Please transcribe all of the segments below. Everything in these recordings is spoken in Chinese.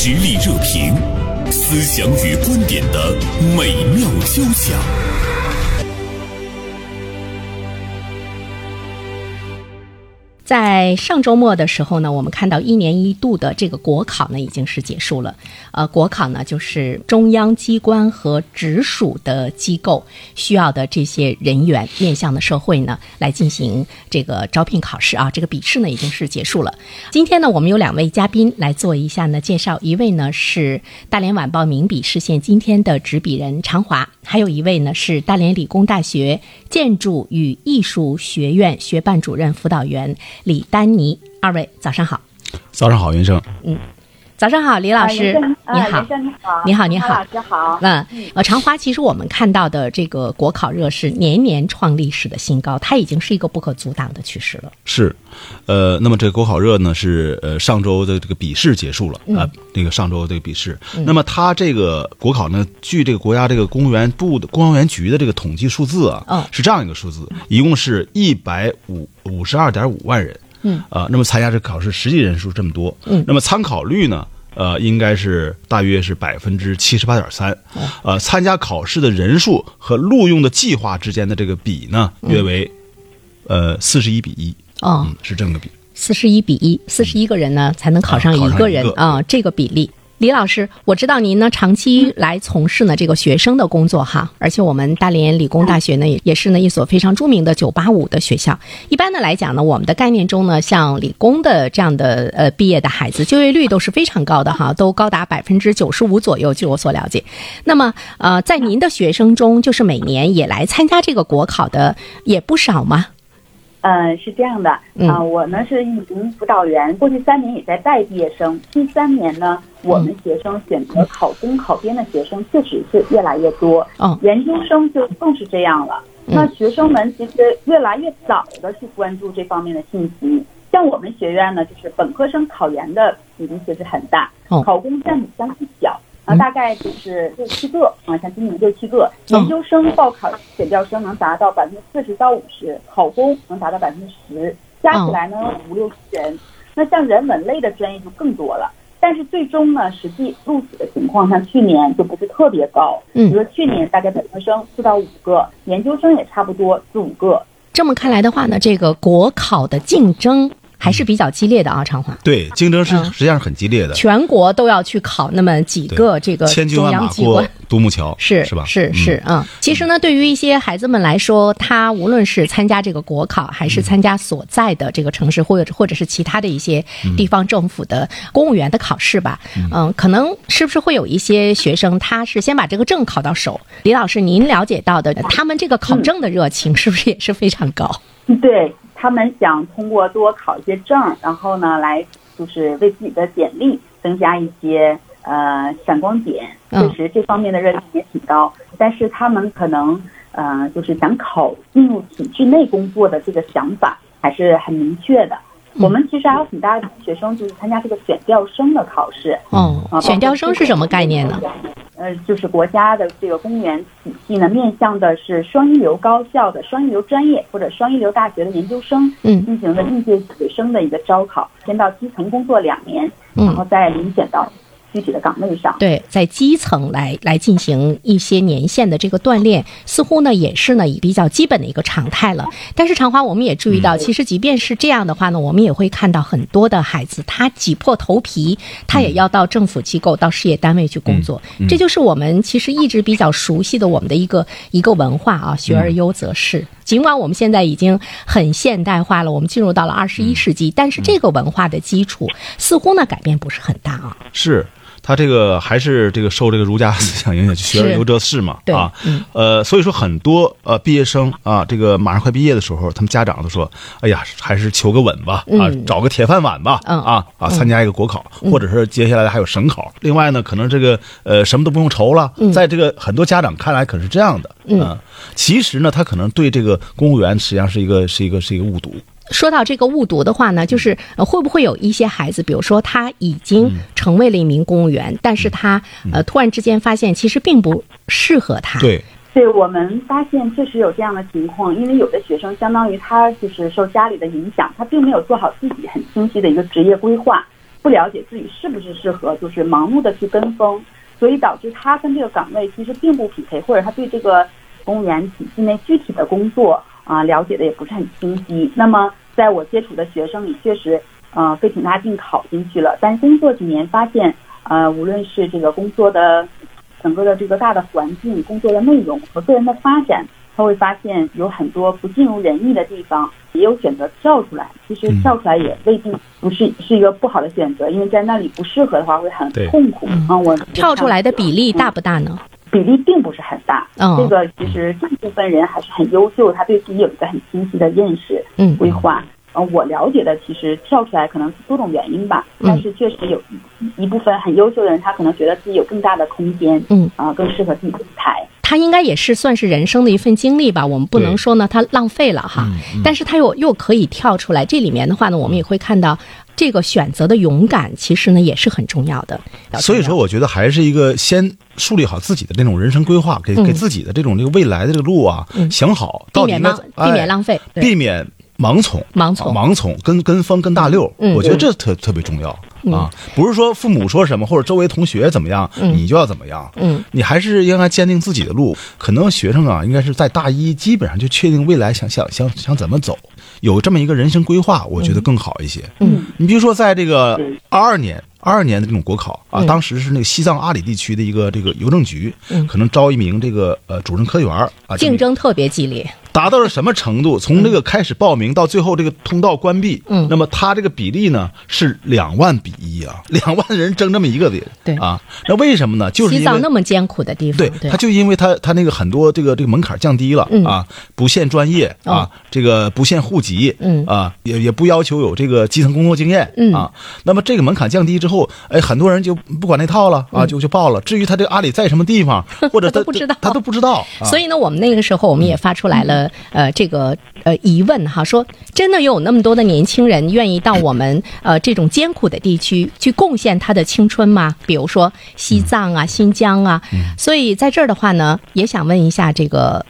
实力热评，思想与观点的美妙交响。在上周末的时候呢，我们看到一年一度的这个国考呢已经是结束了。呃，国考呢就是中央机关和直属的机构需要的这些人员面向的社会呢来进行这个招聘考试啊。这个笔试呢已经是结束了。今天呢，我们有两位嘉宾来做一下呢介绍，一位呢是大连晚报名笔视线今天的执笔人常华，还有一位呢是大连理工大学建筑与艺术学院学办主任辅导员。李丹妮，二位早上好。早上好，袁生。嗯，早上好，李老师，你好。你好，你好，你好，老师好。嗯，呃，长华，其实我们看到的这个国考热是年年创历史的新高，它已经是一个不可阻挡的趋势了。是，呃，那么这个国考热呢是呃上周的这个笔试结束了啊，那个上周这个笔试，那么它这个国考呢，据这个国家这个公务员部的公务员局的这个统计数字啊，是这样一个数字，一共是一百五五十二点五万人。嗯。啊，那么参加这考试实际人数这么多，嗯，那么参考率呢，呃，应该是大约是百分之七十八点三，呃，参加考试的人数和录用的计划之间的这个比呢，约为，呃，四十一比一，哦，是这么个比，四十一比一，四十一个人呢才能考上一个。人啊，这个比例。李老师，我知道您呢长期来从事呢这个学生的工作哈，而且我们大连理工大学呢也是呢一所非常著名的九八五的学校。一般的来讲呢，我们的概念中呢，像理工的这样的呃毕业的孩子，就业率都是非常高的哈，都高达百分之九十五左右，据我所了解。那么呃，在您的学生中，就是每年也来参加这个国考的也不少吗？嗯，是这样的啊，我呢是一名辅导员，过去三年也在带毕业生。近三年呢，我们学生选择考公考编的学生确实是越来越多。嗯，研究生就更是这样了。那学生们其实越来越早的去关注这方面的信息。像我们学院呢，就是本科生考研的比例其实很大，考公占比相对小。啊，大概就是六七个啊，像今年六七个研究生报考选调生能达到百分之四十到五十，考公能达到百分之十，加起来呢五六十人。那像人文类的专业就更多了，但是最终呢，实际录取的情况像去年就不是特别高。嗯，比如说去年大概本科生四到五个，研究生也差不多四五个。这么看来的话呢，这个国考的竞争。还是比较激烈的啊，长华。对，竞争是实际上是很激烈的。全国都要去考那么几个这个中央机关，独木桥是是吧？是是嗯。其实呢，对于一些孩子们来说，他无论是参加这个国考，还是参加所在的这个城市，或者或者是其他的一些地方政府的公务员的考试吧，嗯，可能是不是会有一些学生，他是先把这个证考到手？李老师，您了解到的，他们这个考证的热情是不是也是非常高？对。他们想通过多考一些证，然后呢，来就是为自己的简历增加一些呃闪光点。确实，这方面的热情也挺高。但是他们可能呃，就是想考进入体制内工作的这个想法还是很明确的。我们其实还有很大的学生就是参加这个选调生的考试。哦，选调生是什么概念呢？呃，就是国家的这个公务员体系呢，面向的是双一流高校的双一流专业或者双一流大学的研究生，嗯，进行了应届学生的一个招考，先到基层工作两年，然后再遴选到。具体的岗位上，对，在基层来来进行一些年限的这个锻炼，似乎呢也是呢比较基本的一个常态了。但是长华，我们也注意到，其实即便是这样的话呢，我们也会看到很多的孩子，他挤破头皮，他也要到政府机构、到事业单位去工作。这就是我们其实一直比较熟悉的我们的一个一个文化啊，学而优则仕。尽管我们现在已经很现代化了，我们进入到了二十一世纪，但是这个文化的基础似乎呢改变不是很大啊。是。他这个还是这个受这个儒家思想影响，学而优则仕嘛，啊，呃，所以说很多呃毕业生啊，这个马上快毕业的时候，他们家长都说，哎呀，还是求个稳吧，啊，找个铁饭碗吧，啊啊，参加一个国考，或者是接下来还有省考。另外呢，可能这个呃什么都不用愁了，在这个很多家长看来可是这样的，嗯，其实呢，他可能对这个公务员实际上是一个是一个是一个误读。说到这个误读的话呢，就是会不会有一些孩子，比如说他已经成为了一名公务员，但是他呃突然之间发现其实并不适合他。对，对我们发现确实有这样的情况，因为有的学生相当于他就是受家里的影响，他并没有做好自己很清晰的一个职业规划。不了解自己是不是适合，就是盲目的去跟风，所以导致他跟这个岗位其实并不匹配，或者他对这个公务员体系内具体的工作啊了解的也不是很清晰。那么在我接触的学生里，确实呃费挺大劲考进去了，但工作几年发现，呃无论是这个工作的整个的这个大的环境、工作的内容和个人的发展。他会发现有很多不尽如人意的地方，也有选择跳出来。其实跳出来也未必不是是一个不好的选择，因为在那里不适合的话会很痛苦啊。我跳出来的比例大不大呢？比例并不是很大。这个其实大部分人还是很优秀，他对自己有一个很清晰的认识、嗯规划。呃，我了解的其实跳出来可能是多种原因吧，但是确实有一部分很优秀的人，他可能觉得自己有更大的空间，嗯啊，更适合自己的舞台。他应该也是算是人生的一份经历吧，我们不能说呢他浪费了哈，但是他又又可以跳出来。这里面的话呢，我们也会看到这个选择的勇敢，其实呢也是很重要的。所以说，我觉得还是一个先树立好自己的这种人生规划，给给自己的这种这个未来的这个路啊想好，避免浪避免浪费，避免。盲从，盲从，盲从，跟跟风，跟大溜，我觉得这特特别重要啊！不是说父母说什么或者周围同学怎么样，你就要怎么样。嗯，你还是应该坚定自己的路。可能学生啊，应该是在大一基本上就确定未来想想想想怎么走，有这么一个人生规划，我觉得更好一些。嗯，你比如说在这个二二年。二二年的这种国考啊，当时是那个西藏阿里地区的一个这个邮政局，可能招一名这个呃主任科员啊，竞争特别激烈，达到了什么程度？从这个开始报名到最后这个通道关闭，嗯，那么他这个比例呢是两万比一啊，两万人争这么一个的，对啊，那为什么呢？就是西藏那么艰苦的地方，对，他就因为他他那个很多这个这个门槛降低了啊，不限专业啊，这个不限户籍，嗯啊，也也不要求有这个基层工作经验，嗯啊，那么这个门槛降低之后。哎，很多人就不管那套了啊，就就报了。至于他这个阿里在什么地方，或者 他不知道，他都不知道。所以呢，我们那个时候我们也发出来了呃这个呃疑问哈，说真的有那么多的年轻人愿意到我们呃这种艰苦的地区去贡献他的青春吗？比如说西藏啊、新疆啊。所以在这儿的话呢，也想问一下这个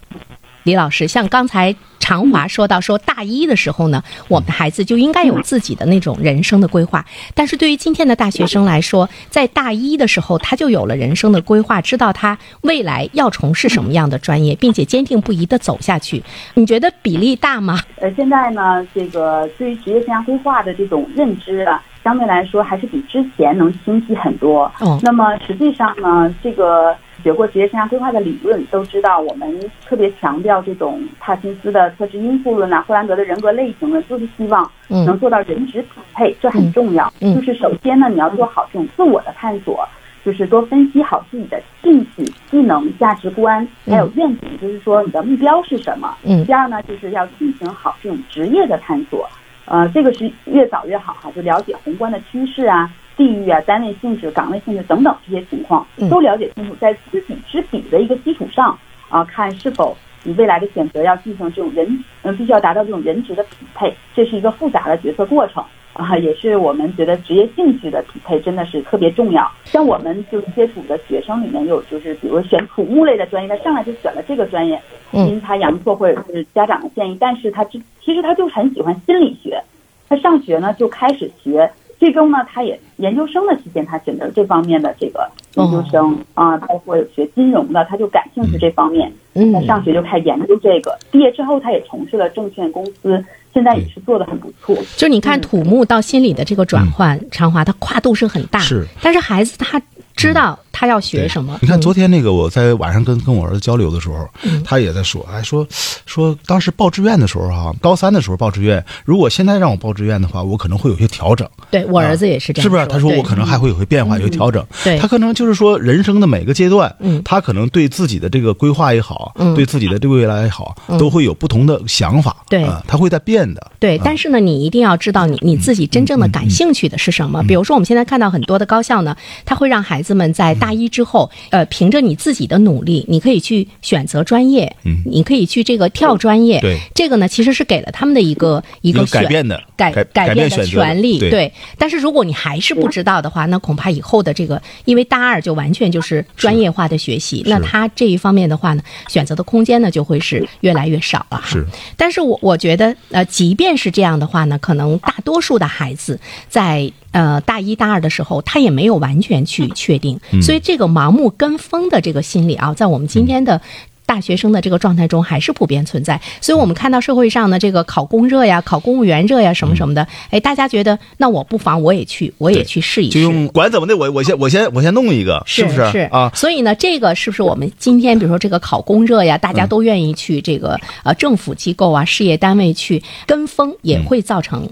李老师，像刚才。常华说到：“说大一的时候呢，我们的孩子就应该有自己的那种人生的规划。但是对于今天的大学生来说，在大一的时候他就有了人生的规划，知道他未来要从事什么样的专业，并且坚定不移的走下去。你觉得比例大吗？呃，现在呢，这个对于职业生涯规划的这种认知啊，相对来说还是比之前能清晰很多。哦，那么实际上呢，这个。”学过职业生涯规划的理论，都知道我们特别强调这种帕金斯的特质因素论啊，霍兰德的人格类型论，就是希望能做到人职匹配，这很重要。就是首先呢，你要做好这种自我的探索，就是多分析好自己的兴趣、技能、价值观，还有愿景，就是说你的目标是什么。第二呢，就是要进行好这种职业的探索，呃，这个是越早越好哈，就了解宏观的趋势啊。地域啊，单位性质、岗位性质等等这些情况都了解清楚，在知己知彼的一个基础上啊，看是否你未来的选择要进行这种人嗯，必须要达到这种人职的匹配，这是一个复杂的决策过程啊，也是我们觉得职业兴趣的匹配真的是特别重要。像我们就接触的学生里面有就是，比如选土木类的专业，他上来就选了这个专业，阴差阳错或者是家长的建议，但是他其其实他就很喜欢心理学，他上学呢就开始学。最终呢，他也研究生的期间，他选择这方面的这个研究生啊，包括有学金融的，他就感兴趣这方面。嗯，他上学就开始研究这个，毕业之后他也从事了证券公司，现在也是做的很不错。就你看土木到心理的这个转换，长华它跨度是很大。是，但是孩子他。知道他要学什么？你看昨天那个我在晚上跟跟我儿子交流的时候，他也在说，哎说说当时报志愿的时候哈，高三的时候报志愿，如果现在让我报志愿的话，我可能会有些调整。对我儿子也是这样，是不是？他说我可能还会有些变化，有些调整。对，他可能就是说人生的每个阶段，嗯，他可能对自己的这个规划也好，嗯，对自己的这个未来也好，都会有不同的想法。对，他会在变的。对，但是呢，你一定要知道你你自己真正的感兴趣的是什么。比如说，我们现在看到很多的高校呢，他会让孩子们在大一。之后，呃，凭着你自己的努力，你可以去选择专业，嗯，你可以去这个跳专业，对，这个呢，其实是给了他们的一个一个改变的改改变的权利，对。但是如果你还是不知道的话，那恐怕以后的这个，因为大二就完全就是专业化的学习，那他这一方面的话呢，选择的空间呢就会是越来越少了。是，但是我我觉得，呃，即便是这样的话呢，可能大多数的孩子在呃大一大二的时候，他也没有完全去确定，所以这个盲目跟风的这个心理啊，在我们今天的。大学生的这个状态中还是普遍存在，所以我们看到社会上的这个考公热呀、考公务员热呀什么什么的，哎，大家觉得那我不妨我也去，我也去试一试。就用管怎么的，我我先我先我先弄一个，是不是？是。啊？所以呢，这个是不是我们今天比如说这个考公热呀，大家都愿意去这个呃政府机构啊、事业单位去跟风，也会造成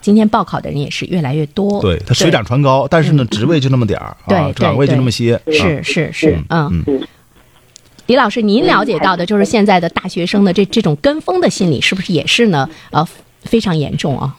今天报考的人也是越来越多。对，它水涨船高，但是呢，职位就那么点儿，对，岗位就那么些，是是是，嗯。李老师，您了解到的就是现在的大学生的这这种跟风的心理，是不是也是呢？呃，非常严重啊。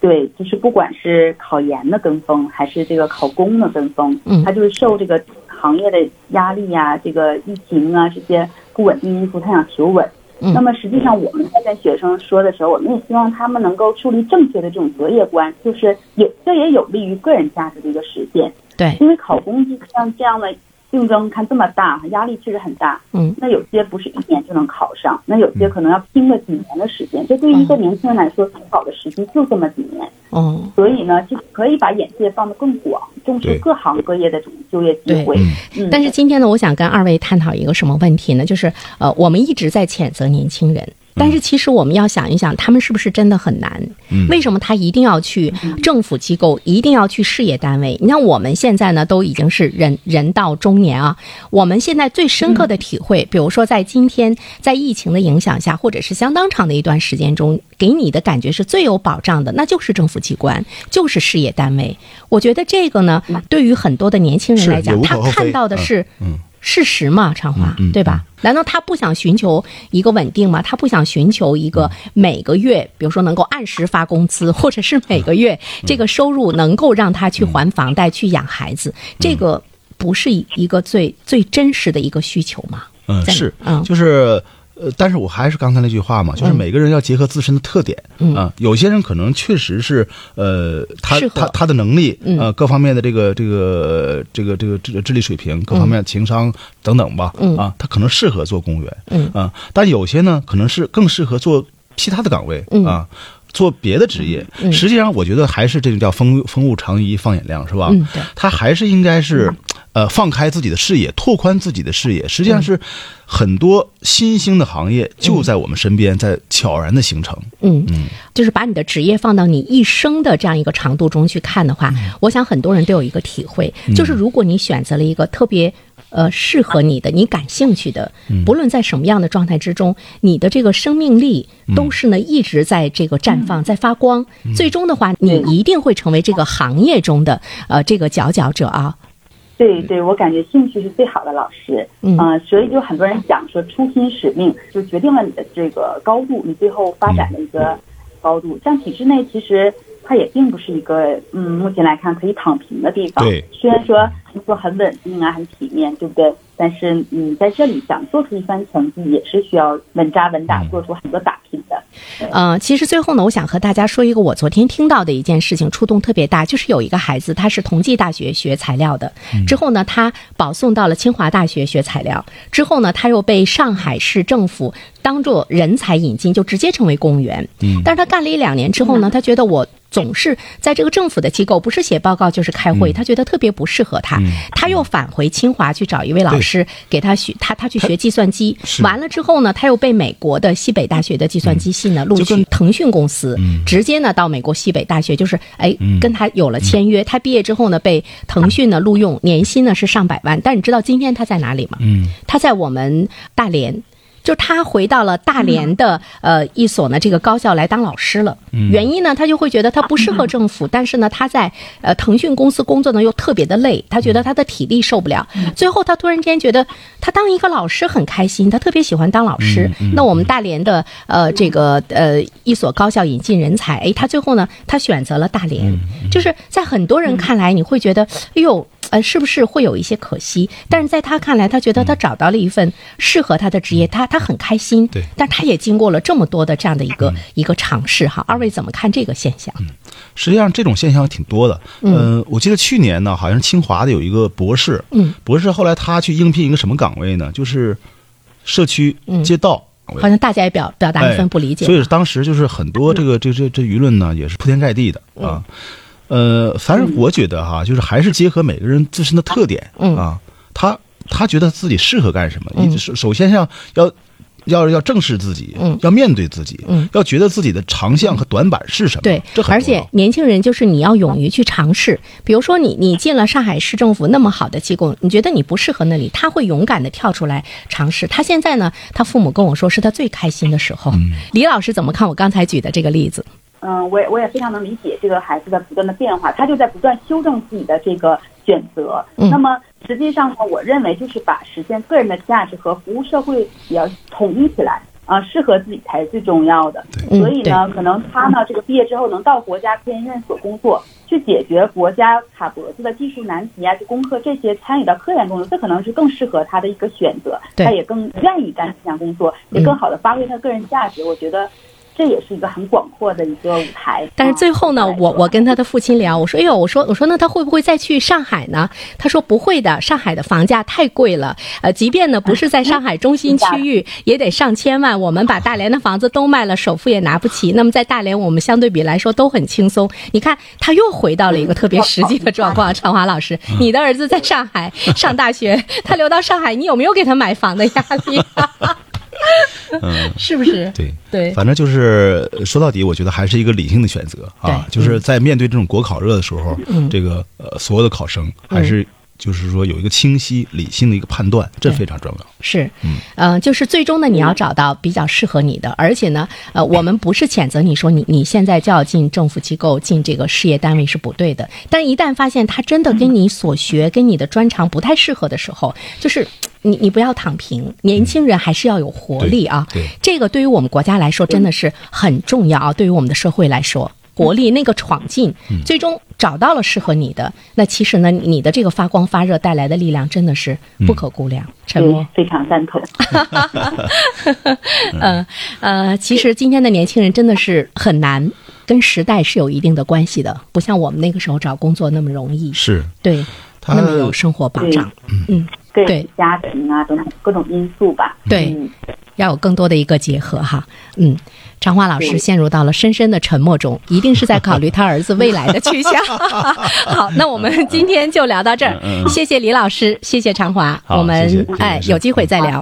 对，就是不管是考研的跟风，还是这个考公的跟风，嗯，他就是受这个行业的压力呀，这个疫情啊这些不稳定因素，他想求稳。嗯。那么实际上，我们在跟学生说的时候，我们也希望他们能够树立正确的这种择业观，就是也这也有利于个人价值的一个实现。对。因为考公像这样的。竞争看这么大，压力确实很大。嗯，那有些不是一年就能考上，那有些可能要拼个几年的时间。这对于一个年轻人来说，最好的时机就这么几年。哦，所以呢，就可以把眼界放得更广，重视各行各业的这种就业机会。嗯，但是今天呢，我想跟二位探讨一个什么问题呢？就是呃，我们一直在谴责年轻人。但是其实我们要想一想，他们是不是真的很难？为什么他一定要去政府机构，一定要去事业单位？你看我们现在呢，都已经是人人到中年啊。我们现在最深刻的体会，比如说在今天，在疫情的影响下，或者是相当长的一段时间中，给你的感觉是最有保障的，那就是政府机关，就是事业单位。我觉得这个呢，对于很多的年轻人来讲，他看到的是嗯。事实嘛，长华，对吧？难道他不想寻求一个稳定吗？他不想寻求一个每个月，比如说能够按时发工资，或者是每个月这个收入能够让他去还房贷、去养孩子？这个不是一个最最真实的一个需求吗？嗯，是，嗯，就是。呃，但是我还是刚才那句话嘛，就是每个人要结合自身的特点啊。有些人可能确实是呃，他他他的能力呃，各方面的这个这个这个这个智智力水平，各方面情商等等吧啊，他可能适合做公务员嗯啊。但有些呢，可能是更适合做其他的岗位啊，做别的职业。实际上，我觉得还是这个叫风风物长宜放眼量，是吧？他还是应该是。呃，放开自己的视野，拓宽自己的视野，实际上是很多新兴的行业就在我们身边，在悄然的形成。嗯。嗯，就是把你的职业放到你一生的这样一个长度中去看的话，我想很多人都有一个体会，就是如果你选择了一个特别呃适合你的、你感兴趣的，不论在什么样的状态之中，你的这个生命力都是呢一直在这个绽放、在发光。最终的话，你一定会成为这个行业中的呃这个佼佼者啊。对对，我感觉兴趣是最好的老师，嗯，所以就很多人讲说，初心使命就决定了你的这个高度，你最后发展的一个高度。像体制内，其实它也并不是一个，嗯，目前来看可以躺平的地方。对，虽然说工作很稳定啊，很体面，对不对？但是你在这里想做出一番成绩，也是需要稳扎稳打，做出很多打拼的。呃，其实最后呢，我想和大家说一个我昨天听到的一件事情，触动特别大，就是有一个孩子，他是同济大学学材料的，之后呢，他保送到了清华大学学材料，之后呢，他又被上海市政府当做人才引进，就直接成为公务员。嗯，但是他干了一两年之后呢，他觉得我总是在这个政府的机构，不是写报告就是开会，他觉得特别不适合他，他又返回清华去找一位老师给他学，他他去学计算机，完了之后呢，他又被美国的西北大学的计算机系呢录取腾讯公司，直接呢到美国西北大学，就是哎跟他有了签约。他毕业之后呢，被腾讯呢录用，年薪呢是上百万。但你知道今天他在哪里吗？嗯，他在我们大连。就他回到了大连的呃一所呢这个高校来当老师了，原因呢他就会觉得他不适合政府，但是呢他在呃腾讯公司工作呢又特别的累，他觉得他的体力受不了。最后他突然间觉得他当一个老师很开心，他特别喜欢当老师。那我们大连的呃这个呃一所高校引进人才，哎，他最后呢他选择了大连，就是在很多人看来你会觉得，哎呦。呃，是不是会有一些可惜？但是在他看来，他觉得他找到了一份适合他的职业，他他很开心。对，但他也经过了这么多的这样的一个一个尝试哈。二位怎么看这个现象？嗯，实际上这种现象挺多的。嗯，我记得去年呢，好像是清华的有一个博士，嗯，博士后来他去应聘一个什么岗位呢？就是社区街道。好像大家也表表达一份不理解，所以当时就是很多这个这这这舆论呢，也是铺天盖地的啊。呃，反正我觉得哈，就是还是结合每个人自身的特点啊，他他觉得自己适合干什么，首首先要要。要要正视自己，嗯，要面对自己，嗯，要觉得自己的长项和短板是什么。对，这而且年轻人就是你要勇于去尝试。比如说，你你进了上海市政府那么好的机构，你觉得你不适合那里，他会勇敢的跳出来尝试。他现在呢，他父母跟我说是他最开心的时候。李老师怎么看我刚才举的这个例子？嗯，我也我也非常能理解这个孩子的不断的变化，他就在不断修正自己的这个选择。那么。实际上呢，我认为就是把实现个人的价值和服务社会也要统一起来啊，适合自己才是最重要的。所以呢，可能他呢，这个毕业之后能到国家科研院所工作，去解决国家卡脖子的技术难题啊，去攻克这些，参与到科研工作，这可能是更适合他的一个选择。他也更愿意干这项工作，也更好的发挥他个人价值。我觉得。这也是一个很广阔的一个舞台，但是最后呢，我我跟他的父亲聊，我说，哎呦，我说我说那他会不会再去上海呢？他说不会的，上海的房价太贵了，呃，即便呢不是在上海中心区域，也得上千万。我们把大连的房子都卖了，首付也拿不起。那么在大连，我们相对比来说都很轻松。你看，他又回到了一个特别实际的状况。常华老师，你的儿子在上海上大学，他留到上海，你有没有给他买房的压力？嗯，是不是？对对，反正就是说到底，我觉得还是一个理性的选择啊。就是在面对这种国考热的时候，这个呃，所有的考生还是就是说有一个清晰理性的一个判断，这非常重要。是，嗯，就是最终呢，你要找到比较适合你的，而且呢，呃，我们不是谴责你说你你现在就要进政府机构、进这个事业单位是不对的，但一旦发现他真的跟你所学、跟你的专长不太适合的时候，就是。你你不要躺平，年轻人还是要有活力啊！对，这个对于我们国家来说真的是很重要啊！对于我们的社会来说，活力那个闯劲，最终找到了适合你的，那其实呢，你的这个发光发热带来的力量真的是不可估量。陈默非常赞同。嗯呃，其实今天的年轻人真的是很难，跟时代是有一定的关系的，不像我们那个时候找工作那么容易。是，对，那么有生活保障。嗯。对。家庭啊等等各种因素吧，对，要有更多的一个结合哈。嗯，常华老师陷入到了深深的沉默中，一定是在考虑他儿子未来的去向。好，那我们今天就聊到这儿，谢谢李老师，谢谢常华，我们哎有机会再聊。